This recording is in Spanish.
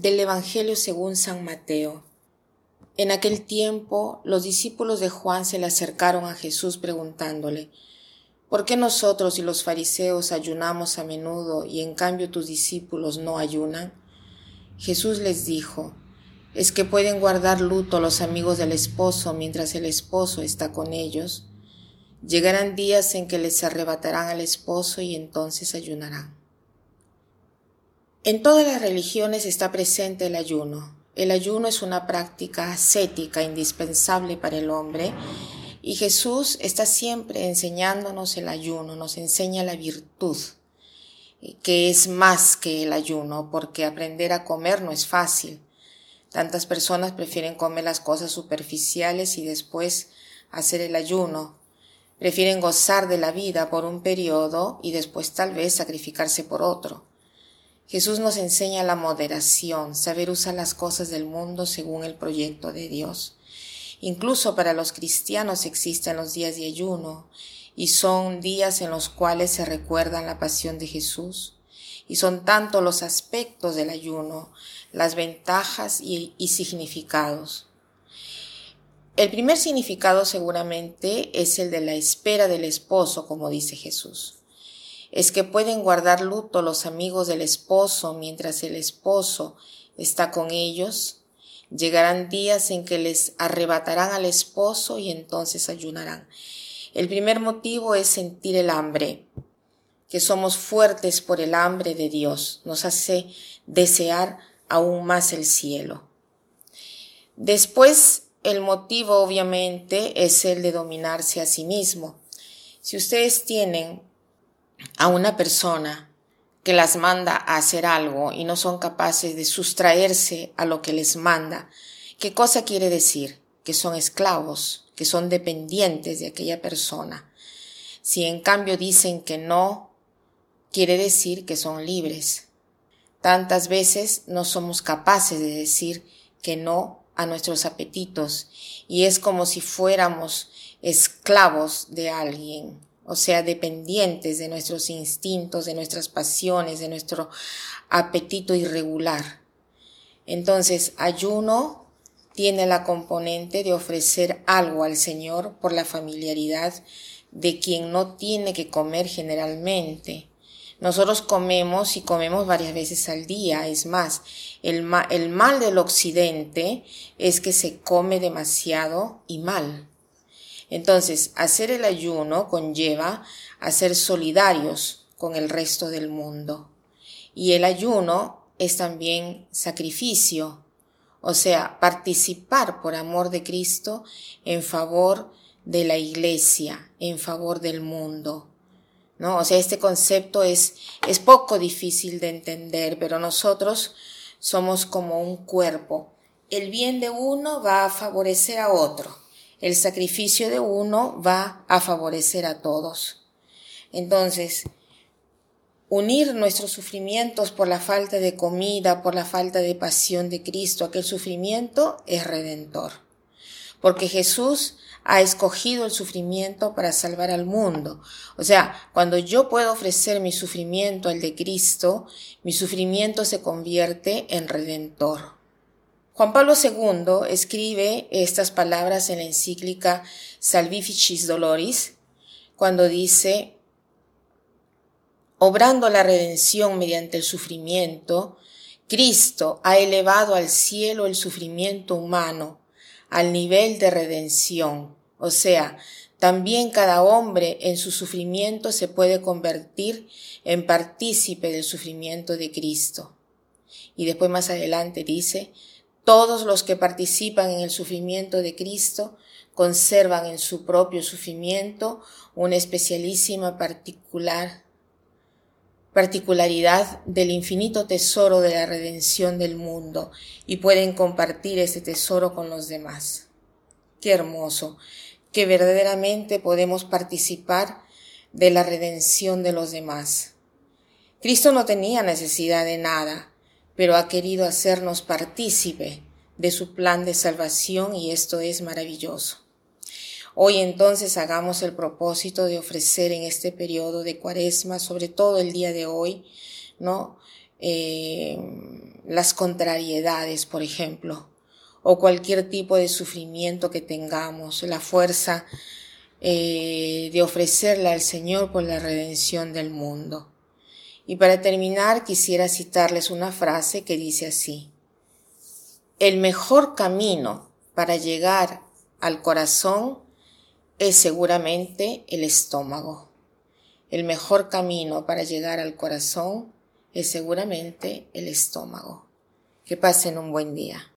Del Evangelio según San Mateo. En aquel tiempo los discípulos de Juan se le acercaron a Jesús preguntándole, ¿por qué nosotros y los fariseos ayunamos a menudo y en cambio tus discípulos no ayunan? Jesús les dijo, ¿es que pueden guardar luto los amigos del esposo mientras el esposo está con ellos? Llegarán días en que les arrebatarán al esposo y entonces ayunarán. En todas las religiones está presente el ayuno. El ayuno es una práctica ascética indispensable para el hombre y Jesús está siempre enseñándonos el ayuno, nos enseña la virtud, que es más que el ayuno, porque aprender a comer no es fácil. Tantas personas prefieren comer las cosas superficiales y después hacer el ayuno. Prefieren gozar de la vida por un periodo y después tal vez sacrificarse por otro. Jesús nos enseña la moderación, saber usar las cosas del mundo según el proyecto de Dios. Incluso para los cristianos existen los días de ayuno y son días en los cuales se recuerdan la pasión de Jesús. Y son tanto los aspectos del ayuno, las ventajas y, y significados. El primer significado seguramente es el de la espera del esposo, como dice Jesús es que pueden guardar luto los amigos del esposo mientras el esposo está con ellos. Llegarán días en que les arrebatarán al esposo y entonces ayunarán. El primer motivo es sentir el hambre, que somos fuertes por el hambre de Dios, nos hace desear aún más el cielo. Después, el motivo obviamente es el de dominarse a sí mismo. Si ustedes tienen a una persona que las manda a hacer algo y no son capaces de sustraerse a lo que les manda, ¿qué cosa quiere decir? Que son esclavos, que son dependientes de aquella persona. Si en cambio dicen que no, quiere decir que son libres. Tantas veces no somos capaces de decir que no a nuestros apetitos y es como si fuéramos esclavos de alguien o sea, dependientes de nuestros instintos, de nuestras pasiones, de nuestro apetito irregular. Entonces, ayuno tiene la componente de ofrecer algo al Señor por la familiaridad de quien no tiene que comer generalmente. Nosotros comemos y comemos varias veces al día. Es más, el, mal del occidente es que se come demasiado y mal. Entonces, hacer el ayuno conlleva a ser solidarios con el resto del mundo. Y el ayuno es también sacrificio, o sea, participar por amor de Cristo en favor de la iglesia, en favor del mundo. ¿No? O sea, este concepto es, es poco difícil de entender, pero nosotros somos como un cuerpo. El bien de uno va a favorecer a otro el sacrificio de uno va a favorecer a todos. Entonces, unir nuestros sufrimientos por la falta de comida, por la falta de pasión de Cristo, aquel sufrimiento es redentor. Porque Jesús ha escogido el sufrimiento para salvar al mundo. O sea, cuando yo puedo ofrecer mi sufrimiento al de Cristo, mi sufrimiento se convierte en redentor. Juan Pablo II escribe estas palabras en la encíclica Salvificis Doloris, cuando dice, obrando la redención mediante el sufrimiento, Cristo ha elevado al cielo el sufrimiento humano al nivel de redención. O sea, también cada hombre en su sufrimiento se puede convertir en partícipe del sufrimiento de Cristo. Y después más adelante dice, todos los que participan en el sufrimiento de Cristo conservan en su propio sufrimiento una especialísima particular particularidad del infinito tesoro de la redención del mundo y pueden compartir ese tesoro con los demás. Qué hermoso que verdaderamente podemos participar de la redención de los demás. Cristo no tenía necesidad de nada, pero ha querido hacernos partícipe de su plan de salvación y esto es maravilloso. Hoy entonces hagamos el propósito de ofrecer en este periodo de cuaresma, sobre todo el día de hoy, ¿no? eh, las contrariedades, por ejemplo, o cualquier tipo de sufrimiento que tengamos, la fuerza eh, de ofrecerla al Señor por la redención del mundo. Y para terminar quisiera citarles una frase que dice así, el mejor camino para llegar al corazón es seguramente el estómago. El mejor camino para llegar al corazón es seguramente el estómago. Que pasen un buen día.